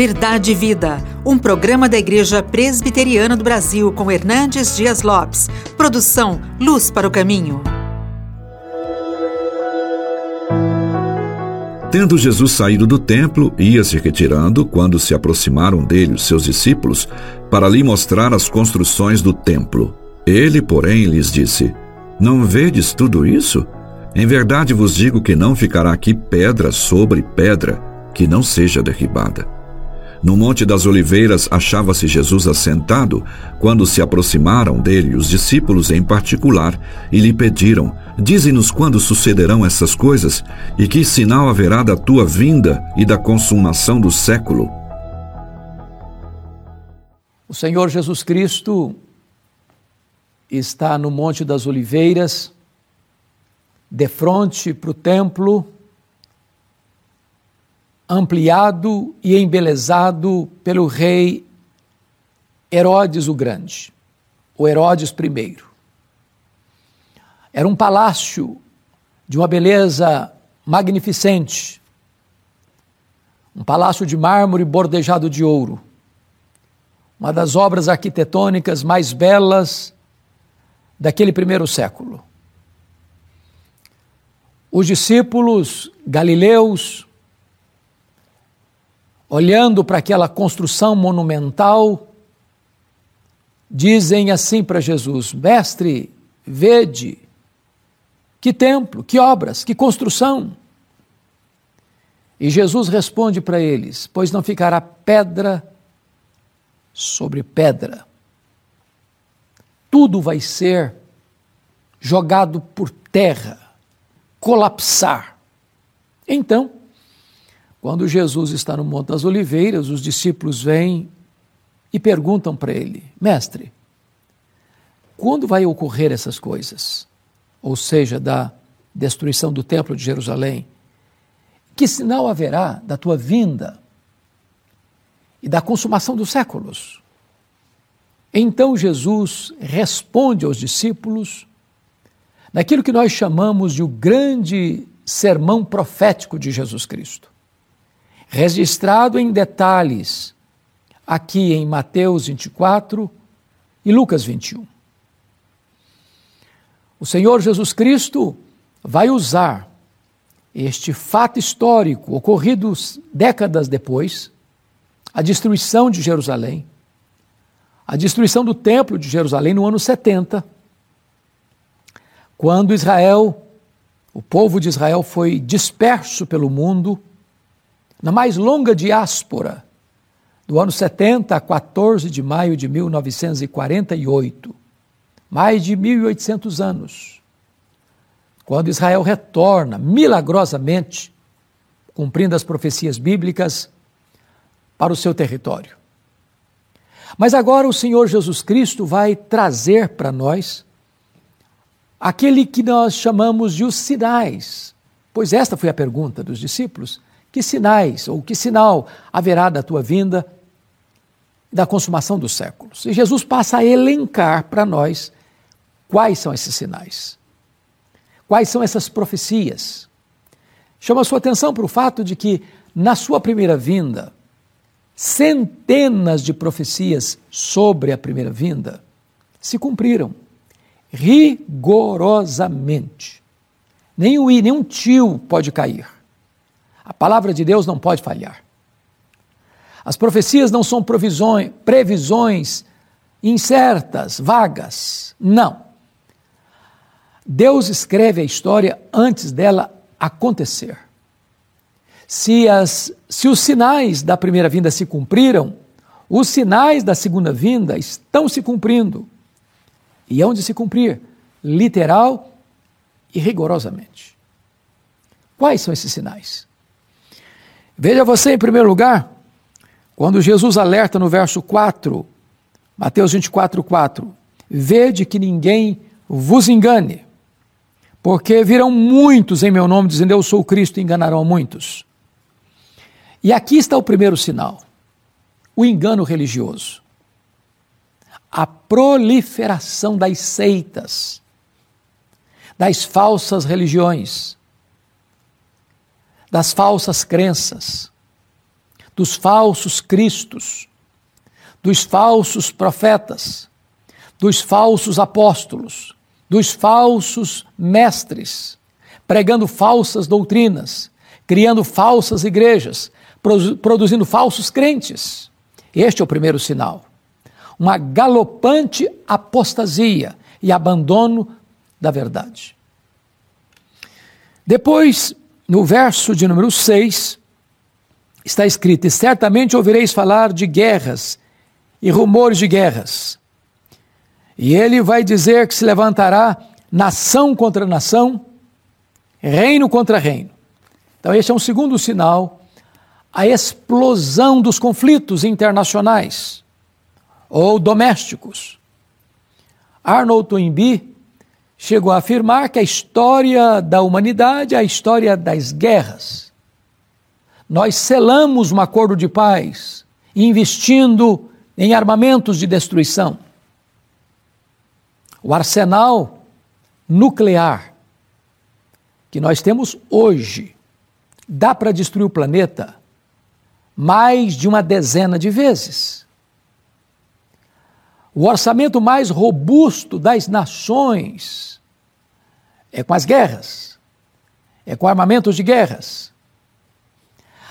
Verdade e Vida, um programa da Igreja Presbiteriana do Brasil com Hernandes Dias Lopes. Produção Luz para o Caminho. Tendo Jesus saído do templo, ia se retirando quando se aproximaram dele os seus discípulos para lhe mostrar as construções do templo. Ele, porém, lhes disse: Não vedes tudo isso? Em verdade vos digo que não ficará aqui pedra sobre pedra que não seja derribada. No Monte das Oliveiras achava-se Jesus assentado quando se aproximaram dele os discípulos em particular e lhe pediram: Dize-nos quando sucederão essas coisas e que sinal haverá da tua vinda e da consumação do século. O Senhor Jesus Cristo está no Monte das Oliveiras, de frente para o templo ampliado e embelezado pelo rei Herodes o Grande, o Herodes I. Era um palácio de uma beleza magnificente, um palácio de mármore bordejado de ouro, uma das obras arquitetônicas mais belas daquele primeiro século. Os discípulos galileus, olhando para aquela construção monumental, dizem assim para Jesus: Mestre, vede, que templo, que obras, que construção. E Jesus responde para eles: Pois não ficará pedra sobre pedra. Tudo vai ser jogado por terra, colapsar. Então, quando Jesus está no Monte das Oliveiras, os discípulos vêm e perguntam para ele: Mestre, quando vai ocorrer essas coisas? Ou seja, da destruição do Templo de Jerusalém? Que sinal haverá da tua vinda e da consumação dos séculos? Então Jesus responde aos discípulos naquilo que nós chamamos de o grande sermão profético de Jesus Cristo registrado em detalhes aqui em Mateus 24 e Lucas 21. O Senhor Jesus Cristo vai usar este fato histórico ocorrido décadas depois, a destruição de Jerusalém, a destruição do Templo de Jerusalém no ano 70, quando Israel, o povo de Israel foi disperso pelo mundo na mais longa diáspora, do ano 70 a 14 de maio de 1948, mais de 1.800 anos, quando Israel retorna milagrosamente, cumprindo as profecias bíblicas, para o seu território. Mas agora o Senhor Jesus Cristo vai trazer para nós aquele que nós chamamos de os sinais, pois esta foi a pergunta dos discípulos que sinais ou que sinal haverá da tua vinda da consumação dos séculos? E Jesus passa a elencar para nós quais são esses sinais. Quais são essas profecias? Chama a sua atenção para o fato de que, na sua primeira vinda, centenas de profecias sobre a primeira vinda se cumpriram rigorosamente. Nem o i, nem um tio pode cair. A palavra de Deus não pode falhar. As profecias não são previsões incertas, vagas. Não. Deus escreve a história antes dela acontecer. Se, as, se os sinais da primeira vinda se cumpriram, os sinais da segunda vinda estão se cumprindo. E hão de se cumprir, literal e rigorosamente. Quais são esses sinais? Veja você, em primeiro lugar, quando Jesus alerta no verso 4, Mateus 24, 4: Vede que ninguém vos engane, porque virão muitos em meu nome dizendo eu sou Cristo e enganarão muitos. E aqui está o primeiro sinal: o engano religioso. A proliferação das seitas, das falsas religiões das falsas crenças, dos falsos cristos, dos falsos profetas, dos falsos apóstolos, dos falsos mestres, pregando falsas doutrinas, criando falsas igrejas, produzindo falsos crentes. Este é o primeiro sinal. Uma galopante apostasia e abandono da verdade. Depois, no verso de número 6, está escrito: E certamente ouvireis falar de guerras e rumores de guerras. E ele vai dizer que se levantará nação contra nação, reino contra reino. Então, este é um segundo sinal, a explosão dos conflitos internacionais ou domésticos. Arnold Toynbee chegou a afirmar que a história da humanidade é a história das guerras. Nós selamos um acordo de paz, investindo em armamentos de destruição. O arsenal nuclear que nós temos hoje dá para destruir o planeta mais de uma dezena de vezes. O orçamento mais robusto das nações é com as guerras, é com armamentos de guerras.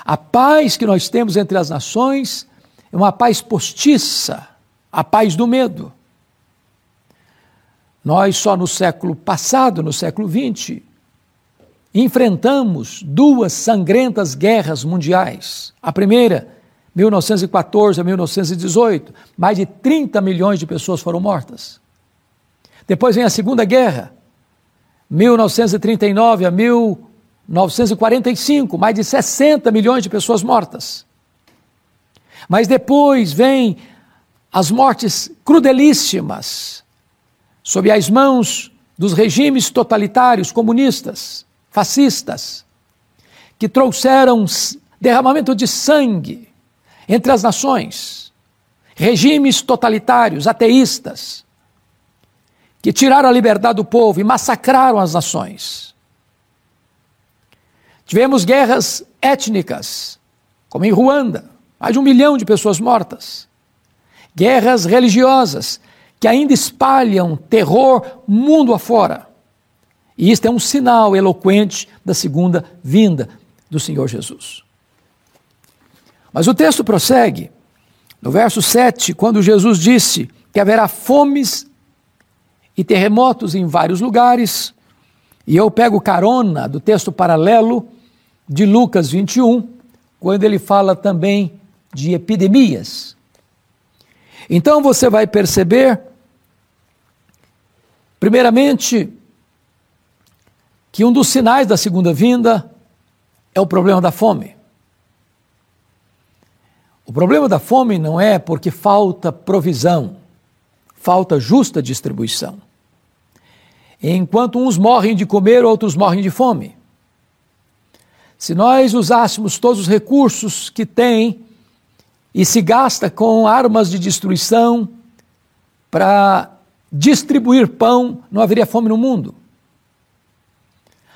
A paz que nós temos entre as nações é uma paz postiça, a paz do medo. Nós só no século passado, no século XX, enfrentamos duas sangrentas guerras mundiais. A primeira, 1914 a 1918, mais de 30 milhões de pessoas foram mortas. Depois vem a Segunda Guerra, 1939 a 1945, mais de 60 milhões de pessoas mortas. Mas depois vem as mortes crudelíssimas sob as mãos dos regimes totalitários comunistas, fascistas, que trouxeram derramamento de sangue entre as nações, regimes totalitários, ateístas, que tiraram a liberdade do povo e massacraram as nações. Tivemos guerras étnicas, como em Ruanda, mais de um milhão de pessoas mortas. Guerras religiosas, que ainda espalham terror mundo afora. E isto é um sinal eloquente da segunda vinda do Senhor Jesus. Mas o texto prossegue, no verso 7, quando Jesus disse que haverá fomes e terremotos em vários lugares, e eu pego carona do texto paralelo de Lucas 21, quando ele fala também de epidemias. Então você vai perceber Primeiramente, que um dos sinais da segunda vinda é o problema da fome. O problema da fome não é porque falta provisão, falta justa distribuição. Enquanto uns morrem de comer, outros morrem de fome. Se nós usássemos todos os recursos que tem e se gasta com armas de destruição para distribuir pão, não haveria fome no mundo.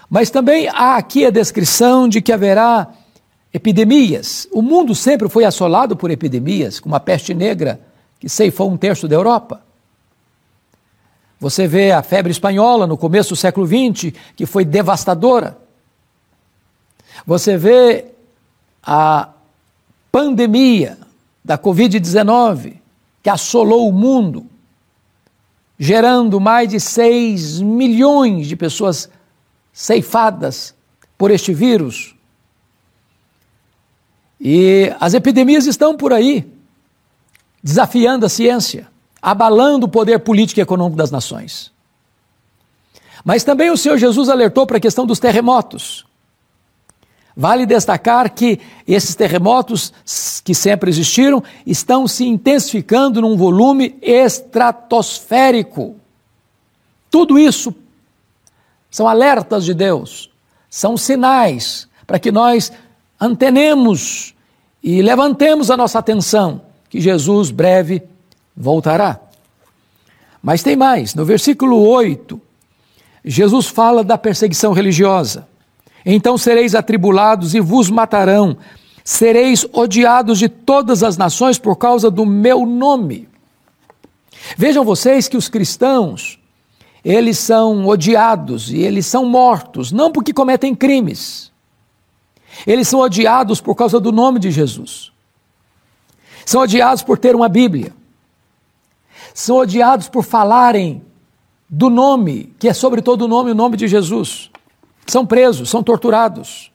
Mas também há aqui a descrição de que haverá epidemias. O mundo sempre foi assolado por epidemias, como a peste negra, que ceifou um terço da Europa. Você vê a febre espanhola no começo do século XX, que foi devastadora. Você vê a pandemia da Covid-19, que assolou o mundo gerando mais de 6 milhões de pessoas ceifadas por este vírus. E as epidemias estão por aí, desafiando a ciência, abalando o poder político e econômico das nações. Mas também o Senhor Jesus alertou para a questão dos terremotos. Vale destacar que esses terremotos, que sempre existiram, estão se intensificando num volume estratosférico. Tudo isso são alertas de Deus, são sinais para que nós antenemos e levantemos a nossa atenção que Jesus breve voltará. Mas tem mais, no versículo 8, Jesus fala da perseguição religiosa. Então sereis atribulados e vos matarão, sereis odiados de todas as nações por causa do meu nome. Vejam vocês que os cristãos, eles são odiados e eles são mortos, não porque cometem crimes. Eles são odiados por causa do nome de Jesus. São odiados por ter uma Bíblia. São odiados por falarem do nome, que é sobre todo o nome, o nome de Jesus. São presos, são torturados,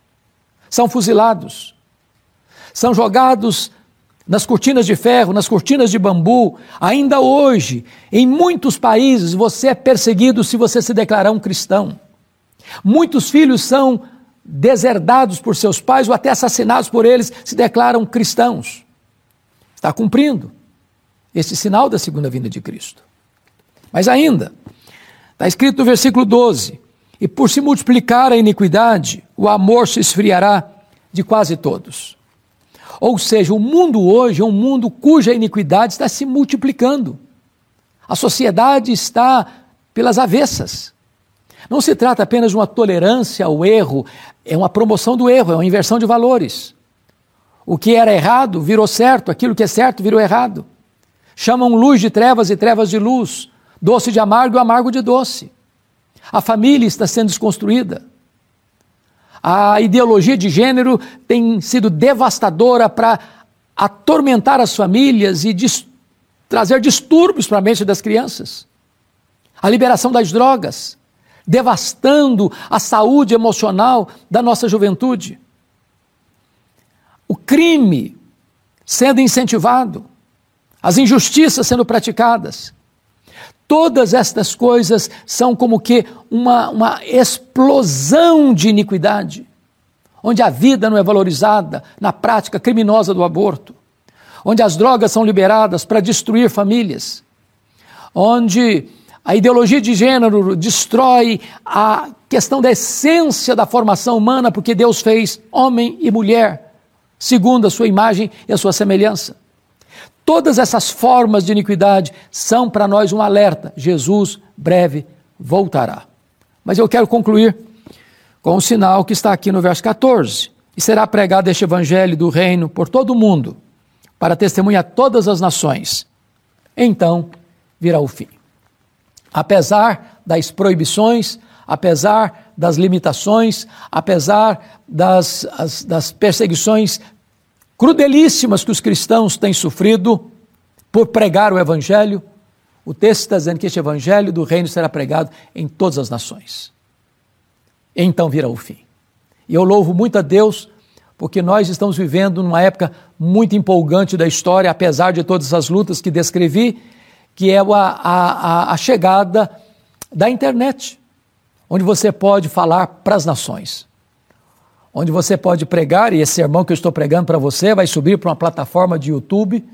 são fuzilados, são jogados nas cortinas de ferro, nas cortinas de bambu. Ainda hoje, em muitos países, você é perseguido se você se declarar um cristão. Muitos filhos são deserdados por seus pais ou até assassinados por eles se declaram cristãos. Está cumprindo esse sinal da segunda vinda de Cristo. Mas ainda, está escrito no versículo 12: E por se multiplicar a iniquidade, o amor se esfriará de quase todos. Ou seja, o mundo hoje é um mundo cuja iniquidade está se multiplicando. A sociedade está pelas avessas. Não se trata apenas de uma tolerância ao erro, é uma promoção do erro, é uma inversão de valores. O que era errado virou certo, aquilo que é certo virou errado. Chamam luz de trevas e trevas de luz, doce de amargo e amargo de doce. A família está sendo desconstruída. A ideologia de gênero tem sido devastadora para atormentar as famílias e dis trazer distúrbios para a mente das crianças. A liberação das drogas, devastando a saúde emocional da nossa juventude. O crime sendo incentivado, as injustiças sendo praticadas. Todas estas coisas são como que uma, uma explosão de iniquidade, onde a vida não é valorizada na prática criminosa do aborto, onde as drogas são liberadas para destruir famílias, onde a ideologia de gênero destrói a questão da essência da formação humana, porque Deus fez homem e mulher, segundo a sua imagem e a sua semelhança. Todas essas formas de iniquidade são para nós um alerta: Jesus breve voltará. Mas eu quero concluir com um sinal que está aqui no verso 14: E será pregado este evangelho do reino por todo o mundo, para testemunhar todas as nações. Então virá o fim apesar das proibições, apesar das limitações, apesar das, as, das perseguições crudelíssimas que os cristãos têm sofrido por pregar o Evangelho, o texto está dizendo que este Evangelho do reino será pregado em todas as nações. Então virá o fim. E eu louvo muito a Deus porque nós estamos vivendo numa época muito empolgante da história, apesar de todas as lutas que descrevi, que é a, a, a chegada da internet, onde você pode falar para as nações, onde você pode pregar, e esse sermão que eu estou pregando para você vai subir para uma plataforma de YouTube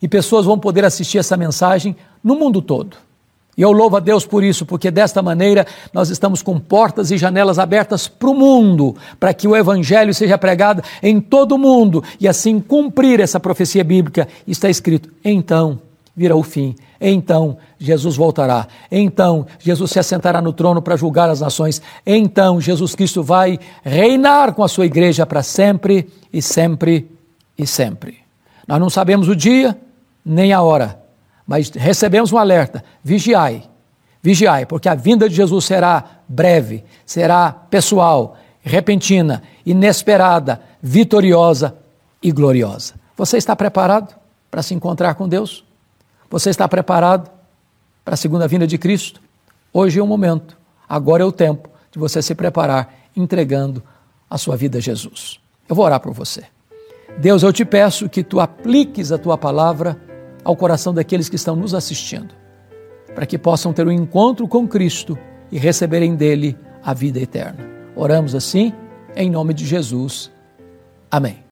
e pessoas vão poder assistir essa mensagem no mundo todo. E eu louvo a Deus por isso, porque desta maneira nós estamos com portas e janelas abertas para o mundo, para que o Evangelho seja pregado em todo o mundo e assim cumprir essa profecia bíblica. Está escrito: então virá o fim. Então Jesus voltará. Então Jesus se assentará no trono para julgar as nações. Então Jesus Cristo vai reinar com a sua igreja para sempre e sempre e sempre. Nós não sabemos o dia nem a hora, mas recebemos um alerta: vigiai, vigiai, porque a vinda de Jesus será breve, será pessoal, repentina, inesperada, vitoriosa e gloriosa. Você está preparado para se encontrar com Deus? Você está preparado para a segunda vinda de Cristo? Hoje é o momento, agora é o tempo de você se preparar entregando a sua vida a Jesus. Eu vou orar por você. Deus, eu te peço que tu apliques a tua palavra ao coração daqueles que estão nos assistindo, para que possam ter um encontro com Cristo e receberem dele a vida eterna. Oramos assim, em nome de Jesus. Amém.